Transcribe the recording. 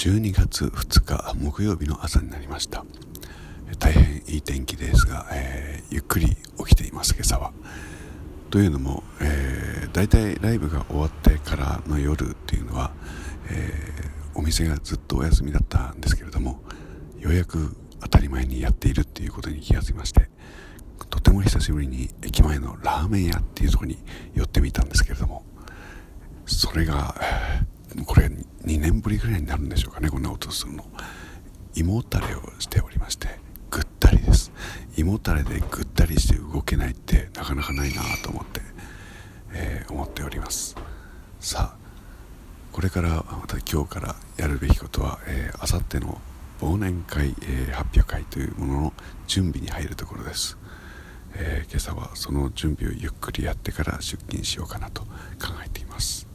12月2日木曜日の朝になりました。大変いい天気ですが、えー、ゆっくり起きています今朝は。というのも、えー、大体ライブが終わってからの夜っていうのは、えー、お店がずっとお休みだったんですけれどもようやく当たり前にやっているっていうことに気がつきましてとても久しぶりに駅前のラーメン屋っていうところに寄ってみたんですけれどもそれがこれ2年ぶりぐらいになるんでしょうかねこんな音するの。胃もたれをしておりましてぐったりです。胃もたれでぐったりして動けないってなかなかないなと思って、えー、思っております。さあこれからまた今日からやるべきことはあさっての忘年会、えー、発表会というものの準備に入るところです、えー、今朝はその準備をゆっくりやってから出勤しようかなと考えています。